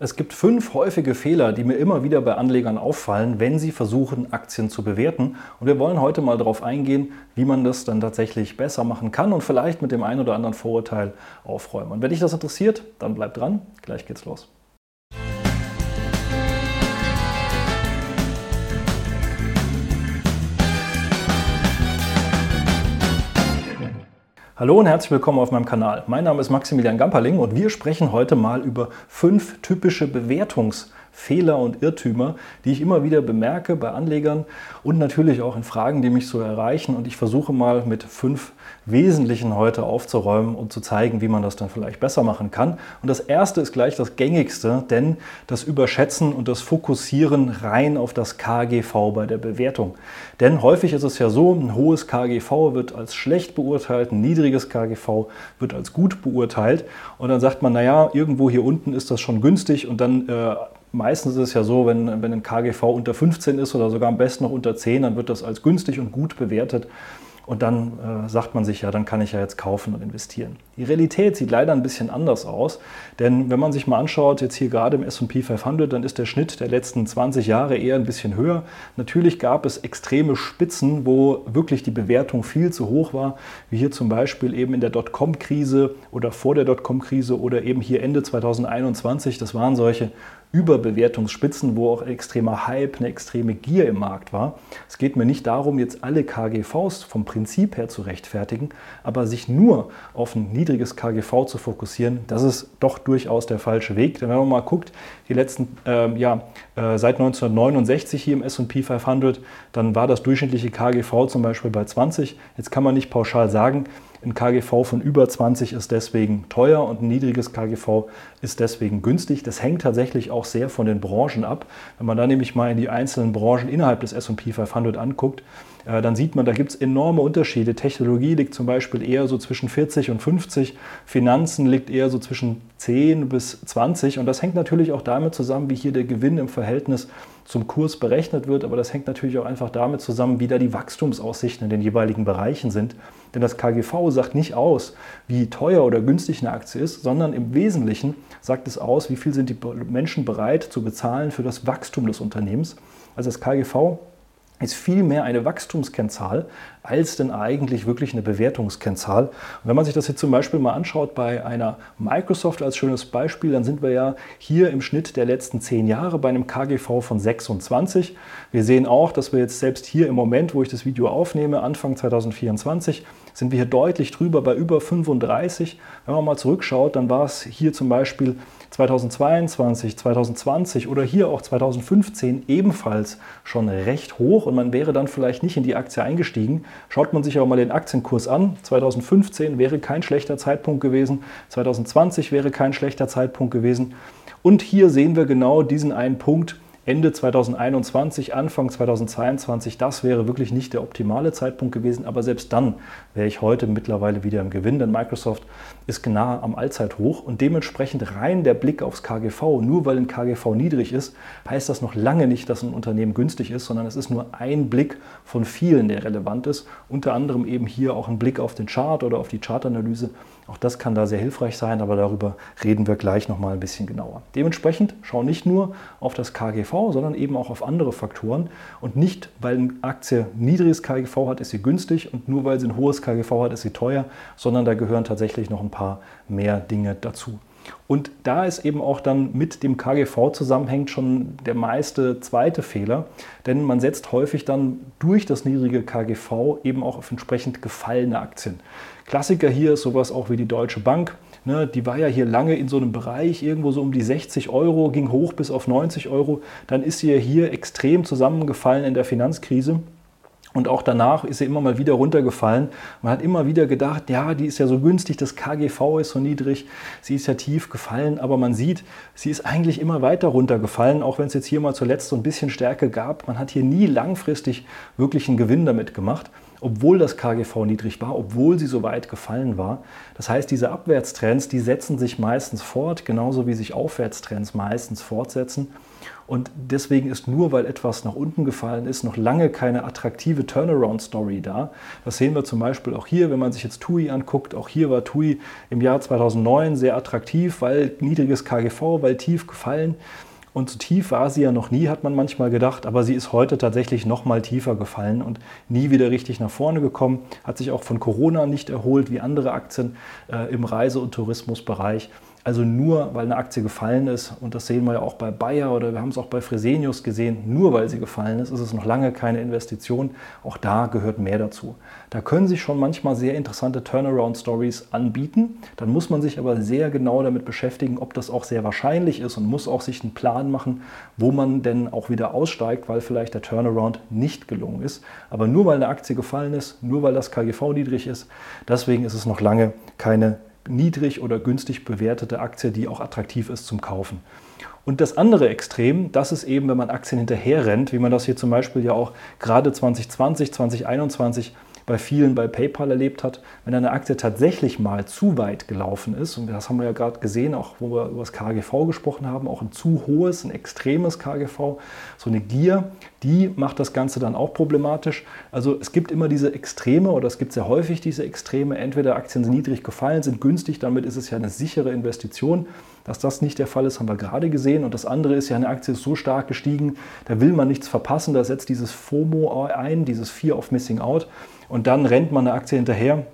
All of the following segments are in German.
Es gibt fünf häufige Fehler, die mir immer wieder bei Anlegern auffallen, wenn sie versuchen, Aktien zu bewerten. Und wir wollen heute mal darauf eingehen, wie man das dann tatsächlich besser machen kann und vielleicht mit dem einen oder anderen Vorurteil aufräumen. Und wenn dich das interessiert, dann bleib dran. Gleich geht's los. Hallo und herzlich willkommen auf meinem Kanal. Mein Name ist Maximilian Gamperling und wir sprechen heute mal über fünf typische Bewertungs- Fehler und Irrtümer, die ich immer wieder bemerke bei Anlegern und natürlich auch in Fragen, die mich so erreichen. Und ich versuche mal mit fünf Wesentlichen heute aufzuräumen und zu zeigen, wie man das dann vielleicht besser machen kann. Und das erste ist gleich das gängigste, denn das Überschätzen und das Fokussieren rein auf das KGV bei der Bewertung. Denn häufig ist es ja so, ein hohes KGV wird als schlecht beurteilt, ein niedriges KGV wird als gut beurteilt. Und dann sagt man, naja, irgendwo hier unten ist das schon günstig und dann äh, Meistens ist es ja so, wenn, wenn ein KGV unter 15 ist oder sogar am besten noch unter 10, dann wird das als günstig und gut bewertet. Und dann äh, sagt man sich ja, dann kann ich ja jetzt kaufen und investieren. Die Realität sieht leider ein bisschen anders aus, denn wenn man sich mal anschaut, jetzt hier gerade im SP 500, dann ist der Schnitt der letzten 20 Jahre eher ein bisschen höher. Natürlich gab es extreme Spitzen, wo wirklich die Bewertung viel zu hoch war, wie hier zum Beispiel eben in der Dotcom-Krise oder vor der Dotcom-Krise oder eben hier Ende 2021. Das waren solche Überbewertungsspitzen, wo auch extremer Hype, eine extreme Gier im Markt war. Es geht mir nicht darum, jetzt alle KGVs vom Prinzip her zu rechtfertigen, aber sich nur auf ein niedriges KGV zu fokussieren, das ist doch durchaus der falsche Weg. Denn wenn man mal guckt, die letzten, äh, ja, äh, seit 1969 hier im S&P 500, dann war das durchschnittliche KGV zum Beispiel bei 20. Jetzt kann man nicht pauschal sagen, ein KGV von über 20 ist deswegen teuer und ein niedriges KGV ist deswegen günstig. Das hängt tatsächlich auch sehr von den Branchen ab. Wenn man da nämlich mal in die einzelnen Branchen innerhalb des SP 500 anguckt, äh, dann sieht man, da gibt es enorme Unterschiede. Technologie liegt zum Beispiel eher so zwischen 40 und 50, Finanzen liegt eher so zwischen 10 bis 20 und das hängt natürlich auch damit zusammen, wie hier der Gewinn im Verhältnis zum Kurs berechnet wird, aber das hängt natürlich auch einfach damit zusammen, wie da die Wachstumsaussichten in den jeweiligen Bereichen sind. Denn das KGV sagt nicht aus, wie teuer oder günstig eine Aktie ist, sondern im Wesentlichen sagt es aus, wie viel sind die Menschen bereit zu bezahlen für das Wachstum des Unternehmens. Also das KGV ist vielmehr eine Wachstumskennzahl als denn eigentlich wirklich eine Bewertungskennzahl. Und wenn man sich das jetzt zum Beispiel mal anschaut bei einer Microsoft als schönes Beispiel, dann sind wir ja hier im Schnitt der letzten zehn Jahre bei einem KGV von 26. Wir sehen auch, dass wir jetzt selbst hier im Moment, wo ich das Video aufnehme, Anfang 2024, sind wir hier deutlich drüber bei über 35. Wenn man mal zurückschaut, dann war es hier zum Beispiel 2022, 2020 oder hier auch 2015 ebenfalls schon recht hoch und man wäre dann vielleicht nicht in die Aktie eingestiegen. Schaut man sich aber mal den Aktienkurs an, 2015 wäre kein schlechter Zeitpunkt gewesen, 2020 wäre kein schlechter Zeitpunkt gewesen. Und hier sehen wir genau diesen einen Punkt, Ende 2021, Anfang 2022, das wäre wirklich nicht der optimale Zeitpunkt gewesen, aber selbst dann wäre ich heute mittlerweile wieder im Gewinn, denn Microsoft ist genau am Allzeithoch und dementsprechend rein der Blick aufs KGV, nur weil ein KGV niedrig ist, heißt das noch lange nicht, dass ein Unternehmen günstig ist, sondern es ist nur ein Blick von vielen, der relevant ist, unter anderem eben hier auch ein Blick auf den Chart oder auf die Chartanalyse. Auch das kann da sehr hilfreich sein, aber darüber reden wir gleich nochmal ein bisschen genauer. Dementsprechend schau nicht nur auf das KGV, sondern eben auch auf andere Faktoren. Und nicht, weil eine Aktie niedriges KGV hat, ist sie günstig und nur weil sie ein hohes KGV hat, ist sie teuer, sondern da gehören tatsächlich noch ein paar mehr Dinge dazu. Und da ist eben auch dann mit dem KGV zusammenhängt schon der meiste zweite Fehler, denn man setzt häufig dann durch das niedrige KGV eben auch auf entsprechend gefallene Aktien. Klassiker hier ist sowas auch wie die Deutsche Bank. Ne, die war ja hier lange in so einem Bereich, irgendwo so um die 60 Euro, ging hoch bis auf 90 Euro. Dann ist sie ja hier extrem zusammengefallen in der Finanzkrise. Und auch danach ist sie immer mal wieder runtergefallen. Man hat immer wieder gedacht, ja, die ist ja so günstig, das KGV ist so niedrig, sie ist ja tief gefallen, aber man sieht, sie ist eigentlich immer weiter runtergefallen, auch wenn es jetzt hier mal zuletzt so ein bisschen Stärke gab. Man hat hier nie langfristig wirklich einen Gewinn damit gemacht. Obwohl das KGV niedrig war, obwohl sie so weit gefallen war. Das heißt, diese Abwärtstrends, die setzen sich meistens fort, genauso wie sich Aufwärtstrends meistens fortsetzen. Und deswegen ist nur, weil etwas nach unten gefallen ist, noch lange keine attraktive Turnaround-Story da. Das sehen wir zum Beispiel auch hier, wenn man sich jetzt TUI anguckt. Auch hier war TUI im Jahr 2009 sehr attraktiv, weil niedriges KGV, weil tief gefallen. Und so tief war sie ja noch nie, hat man manchmal gedacht, aber sie ist heute tatsächlich noch mal tiefer gefallen und nie wieder richtig nach vorne gekommen. Hat sich auch von Corona nicht erholt wie andere Aktien äh, im Reise- und Tourismusbereich. Also nur weil eine Aktie gefallen ist, und das sehen wir ja auch bei Bayer oder wir haben es auch bei Fresenius gesehen, nur weil sie gefallen ist, ist es noch lange keine Investition. Auch da gehört mehr dazu. Da können sich schon manchmal sehr interessante Turnaround-Stories anbieten. Dann muss man sich aber sehr genau damit beschäftigen, ob das auch sehr wahrscheinlich ist und muss auch sich einen Plan machen, wo man denn auch wieder aussteigt, weil vielleicht der Turnaround nicht gelungen ist. Aber nur weil eine Aktie gefallen ist, nur weil das KGV niedrig ist, deswegen ist es noch lange keine niedrig oder günstig bewertete Aktie, die auch attraktiv ist zum Kaufen. Und das andere Extrem, das ist eben, wenn man Aktien hinterher rennt, wie man das hier zum Beispiel ja auch gerade 2020, 2021 bei vielen bei PayPal erlebt hat, wenn eine Aktie tatsächlich mal zu weit gelaufen ist, und das haben wir ja gerade gesehen, auch wo wir über das KGV gesprochen haben, auch ein zu hohes, ein extremes KGV, so eine Gier, die macht das Ganze dann auch problematisch. Also es gibt immer diese Extreme oder es gibt sehr häufig diese Extreme, entweder Aktien sind niedrig gefallen, sind günstig, damit ist es ja eine sichere Investition. Dass das nicht der Fall ist, haben wir gerade gesehen. Und das andere ist ja, eine Aktie ist so stark gestiegen, da will man nichts verpassen, da setzt dieses FOMO ein, dieses Fear of Missing Out. Und dann rennt man eine Aktie hinterher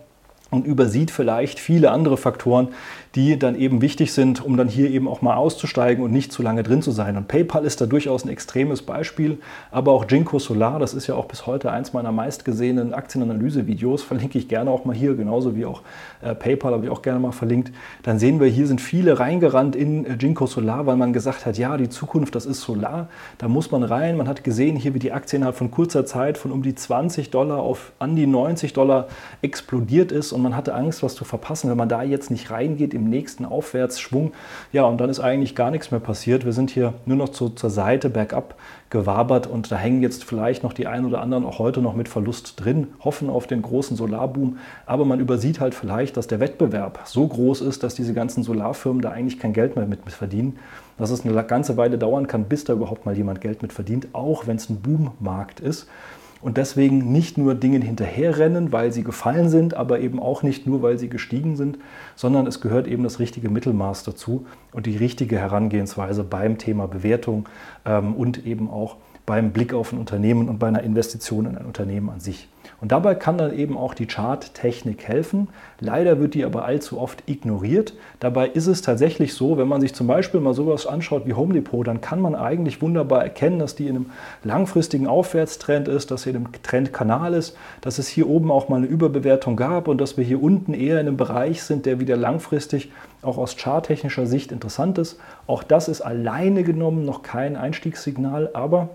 und übersieht vielleicht viele andere Faktoren, die dann eben wichtig sind, um dann hier eben auch mal auszusteigen und nicht zu lange drin zu sein. Und PayPal ist da durchaus ein extremes Beispiel, aber auch Jinko Solar, das ist ja auch bis heute eins meiner meistgesehenen Aktienanalyse-Videos, verlinke ich gerne auch mal hier, genauso wie auch äh, PayPal habe ich auch gerne mal verlinkt. Dann sehen wir, hier sind viele reingerannt in äh, Jinko Solar, weil man gesagt hat, ja, die Zukunft, das ist Solar, da muss man rein. Man hat gesehen hier, wie die Aktie innerhalb von kurzer Zeit von um die 20 Dollar auf an die 90 Dollar explodiert ist und man hatte Angst, was zu verpassen, wenn man da jetzt nicht reingeht im nächsten Aufwärtsschwung. Ja, und dann ist eigentlich gar nichts mehr passiert. Wir sind hier nur noch zu, zur Seite bergab gewabert und da hängen jetzt vielleicht noch die einen oder anderen auch heute noch mit Verlust drin, hoffen auf den großen Solarboom. Aber man übersieht halt vielleicht, dass der Wettbewerb so groß ist, dass diese ganzen Solarfirmen da eigentlich kein Geld mehr mit verdienen. Dass es eine ganze Weile dauern kann, bis da überhaupt mal jemand Geld mit verdient, auch wenn es ein Boommarkt ist und deswegen nicht nur Dingen hinterherrennen, weil sie gefallen sind, aber eben auch nicht nur, weil sie gestiegen sind, sondern es gehört eben das richtige Mittelmaß dazu und die richtige Herangehensweise beim Thema Bewertung ähm, und eben auch beim Blick auf ein Unternehmen und bei einer Investition in ein Unternehmen an sich. Und dabei kann dann eben auch die Charttechnik helfen. Leider wird die aber allzu oft ignoriert. Dabei ist es tatsächlich so, wenn man sich zum Beispiel mal sowas anschaut wie Home Depot, dann kann man eigentlich wunderbar erkennen, dass die in einem langfristigen Aufwärtstrend ist, dass sie in einem Trendkanal ist, dass es hier oben auch mal eine Überbewertung gab und dass wir hier unten eher in einem Bereich sind, der wieder langfristig auch aus charttechnischer Sicht interessant ist. Auch das ist alleine genommen noch kein Einstiegssignal, aber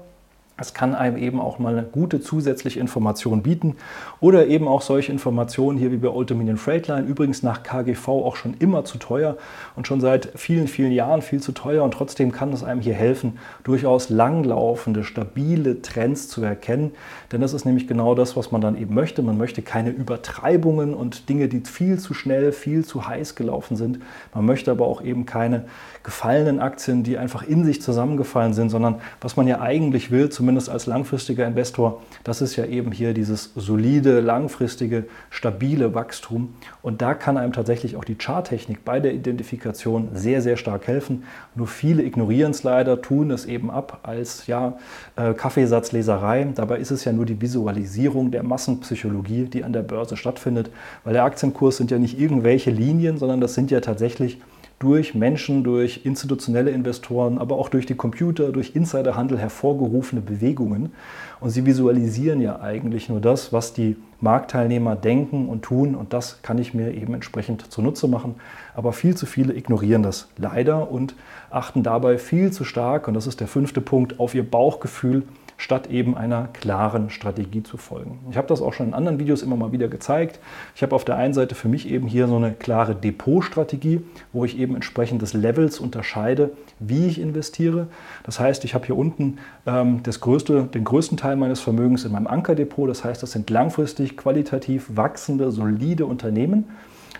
es kann einem eben auch mal eine gute zusätzliche Information bieten oder eben auch solche Informationen hier wie bei Old Dominion Freightline, übrigens nach KGV auch schon immer zu teuer und schon seit vielen, vielen Jahren viel zu teuer und trotzdem kann es einem hier helfen, durchaus langlaufende, stabile Trends zu erkennen, denn das ist nämlich genau das, was man dann eben möchte. Man möchte keine Übertreibungen und Dinge, die viel zu schnell, viel zu heiß gelaufen sind. Man möchte aber auch eben keine gefallenen Aktien, die einfach in sich zusammengefallen sind, sondern was man ja eigentlich will, zumindest zumindest als langfristiger Investor, das ist ja eben hier dieses solide, langfristige, stabile Wachstum. Und da kann einem tatsächlich auch die Charttechnik bei der Identifikation sehr, sehr stark helfen. Nur viele ignorieren es leider, tun es eben ab als ja, äh, Kaffeesatzleserei. Dabei ist es ja nur die Visualisierung der Massenpsychologie, die an der Börse stattfindet. Weil der Aktienkurs sind ja nicht irgendwelche Linien, sondern das sind ja tatsächlich durch Menschen, durch institutionelle Investoren, aber auch durch die Computer, durch Insiderhandel hervorgerufene Bewegungen. Und sie visualisieren ja eigentlich nur das, was die Marktteilnehmer denken und tun. Und das kann ich mir eben entsprechend zunutze machen. Aber viel zu viele ignorieren das leider und achten dabei viel zu stark, und das ist der fünfte Punkt, auf ihr Bauchgefühl statt eben einer klaren Strategie zu folgen. Ich habe das auch schon in anderen Videos immer mal wieder gezeigt. Ich habe auf der einen Seite für mich eben hier so eine klare Depotstrategie, wo ich eben entsprechend des Levels unterscheide, wie ich investiere. Das heißt, ich habe hier unten ähm, das größte, den größten Teil meines Vermögens in meinem Ankerdepot. Das heißt, das sind langfristig qualitativ wachsende, solide Unternehmen.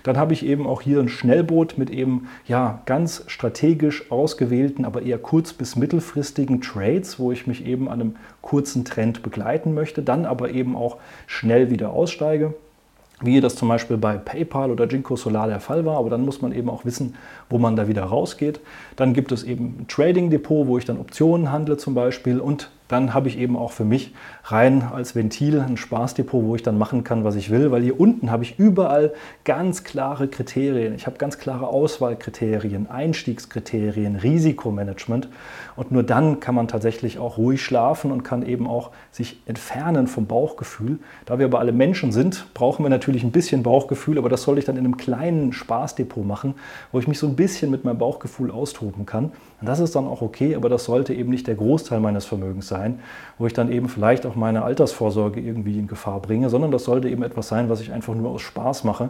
Dann habe ich eben auch hier ein Schnellboot mit eben ja, ganz strategisch ausgewählten, aber eher kurz- bis mittelfristigen Trades, wo ich mich eben an einem kurzen Trend begleiten möchte, dann aber eben auch schnell wieder aussteige wie das zum Beispiel bei PayPal oder Jinko Solar der Fall war, aber dann muss man eben auch wissen, wo man da wieder rausgeht. Dann gibt es eben ein Trading Depot, wo ich dann Optionen handle zum Beispiel und dann habe ich eben auch für mich rein als Ventil ein Spaßdepot, wo ich dann machen kann, was ich will, weil hier unten habe ich überall ganz klare Kriterien. Ich habe ganz klare Auswahlkriterien, Einstiegskriterien, Risikomanagement und nur dann kann man tatsächlich auch ruhig schlafen und kann eben auch sich entfernen vom Bauchgefühl. Da wir aber alle Menschen sind, brauchen wir natürlich ein bisschen Bauchgefühl, aber das soll ich dann in einem kleinen Spaßdepot machen, wo ich mich so ein bisschen mit meinem Bauchgefühl austoben kann. Und das ist dann auch okay, aber das sollte eben nicht der Großteil meines Vermögens sein sein, wo ich dann eben vielleicht auch meine Altersvorsorge irgendwie in Gefahr bringe, sondern das sollte eben etwas sein, was ich einfach nur aus Spaß mache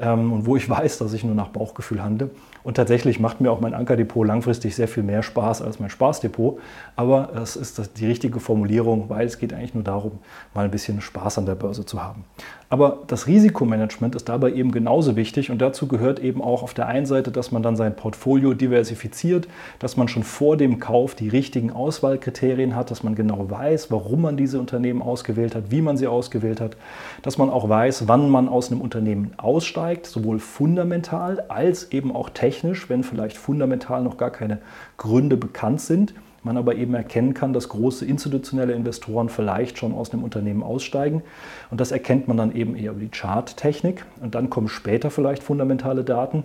ähm, und wo ich weiß, dass ich nur nach Bauchgefühl handle. Und tatsächlich macht mir auch mein Ankerdepot langfristig sehr viel mehr Spaß als mein Spaßdepot. Aber es ist die richtige Formulierung, weil es geht eigentlich nur darum, mal ein bisschen Spaß an der Börse zu haben. Aber das Risikomanagement ist dabei eben genauso wichtig und dazu gehört eben auch auf der einen Seite, dass man dann sein Portfolio diversifiziert, dass man schon vor dem Kauf die richtigen Auswahlkriterien hat, dass man genau weiß, warum man diese Unternehmen ausgewählt hat, wie man sie ausgewählt hat, dass man auch weiß, wann man aus einem Unternehmen aussteigt, sowohl fundamental als eben auch technisch, wenn vielleicht fundamental noch gar keine Gründe bekannt sind man aber eben erkennen kann, dass große institutionelle Investoren vielleicht schon aus einem Unternehmen aussteigen. Und das erkennt man dann eben eher über die Charttechnik. Und dann kommen später vielleicht fundamentale Daten.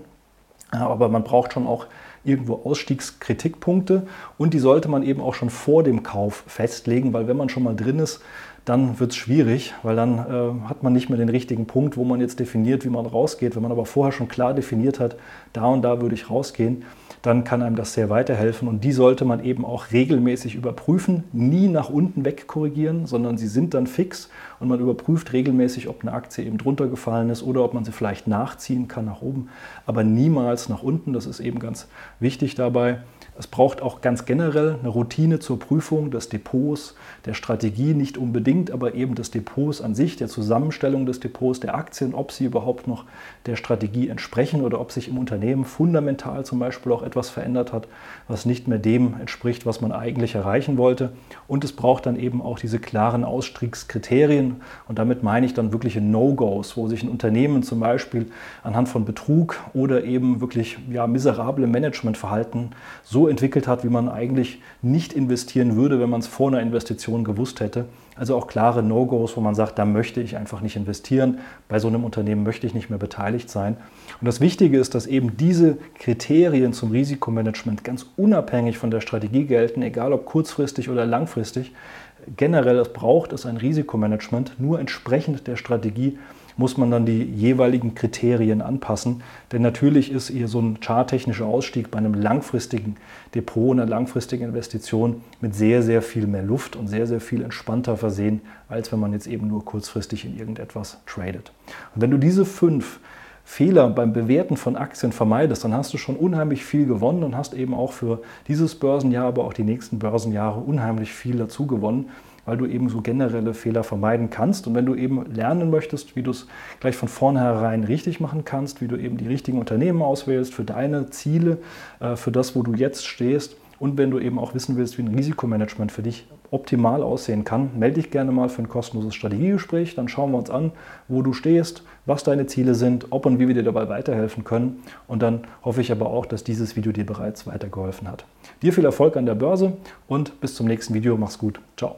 Aber man braucht schon auch irgendwo Ausstiegskritikpunkte. Und die sollte man eben auch schon vor dem Kauf festlegen, weil wenn man schon mal drin ist, dann wird es schwierig, weil dann äh, hat man nicht mehr den richtigen Punkt, wo man jetzt definiert, wie man rausgeht. Wenn man aber vorher schon klar definiert hat, da und da würde ich rausgehen, dann kann einem das sehr weiterhelfen. Und die sollte man eben auch regelmäßig überprüfen, nie nach unten wegkorrigieren, sondern sie sind dann fix und man überprüft regelmäßig, ob eine Aktie eben drunter gefallen ist oder ob man sie vielleicht nachziehen kann nach oben, aber niemals nach unten. Das ist eben ganz wichtig dabei. Es braucht auch ganz generell eine Routine zur Prüfung des Depots, der Strategie nicht unbedingt, aber eben des Depots an sich, der Zusammenstellung des Depots, der Aktien, ob sie überhaupt noch der Strategie entsprechen oder ob sich im Unternehmen fundamental zum Beispiel auch etwas verändert hat, was nicht mehr dem entspricht, was man eigentlich erreichen wollte. Und es braucht dann eben auch diese klaren Ausstiegskriterien und damit meine ich dann wirkliche No-Gos, wo sich ein Unternehmen zum Beispiel anhand von Betrug oder eben wirklich ja, miserable Managementverhalten so entwickelt hat, wie man eigentlich nicht investieren würde, wenn man es vor einer Investition gewusst hätte. Also auch klare No-Gos, wo man sagt, da möchte ich einfach nicht investieren, bei so einem Unternehmen möchte ich nicht mehr beteiligt sein. Und das Wichtige ist, dass eben diese Kriterien zum Risikomanagement ganz unabhängig von der Strategie gelten, egal ob kurzfristig oder langfristig. Generell braucht es ein Risikomanagement, nur entsprechend der Strategie muss man dann die jeweiligen Kriterien anpassen. Denn natürlich ist hier so ein charttechnischer Ausstieg bei einem langfristigen Depot, einer langfristigen Investition mit sehr, sehr viel mehr Luft und sehr, sehr viel entspannter versehen, als wenn man jetzt eben nur kurzfristig in irgendetwas tradet. Und wenn du diese fünf Fehler beim Bewerten von Aktien vermeidest, dann hast du schon unheimlich viel gewonnen und hast eben auch für dieses Börsenjahr, aber auch die nächsten Börsenjahre unheimlich viel dazu gewonnen weil du eben so generelle Fehler vermeiden kannst. Und wenn du eben lernen möchtest, wie du es gleich von vornherein richtig machen kannst, wie du eben die richtigen Unternehmen auswählst für deine Ziele, äh, für das, wo du jetzt stehst, und wenn du eben auch wissen willst, wie ein Risikomanagement für dich optimal aussehen kann, melde dich gerne mal für ein kostenloses Strategiegespräch. Dann schauen wir uns an, wo du stehst, was deine Ziele sind, ob und wie wir dir dabei weiterhelfen können. Und dann hoffe ich aber auch, dass dieses Video dir bereits weitergeholfen hat. Dir viel Erfolg an der Börse und bis zum nächsten Video. Mach's gut. Ciao.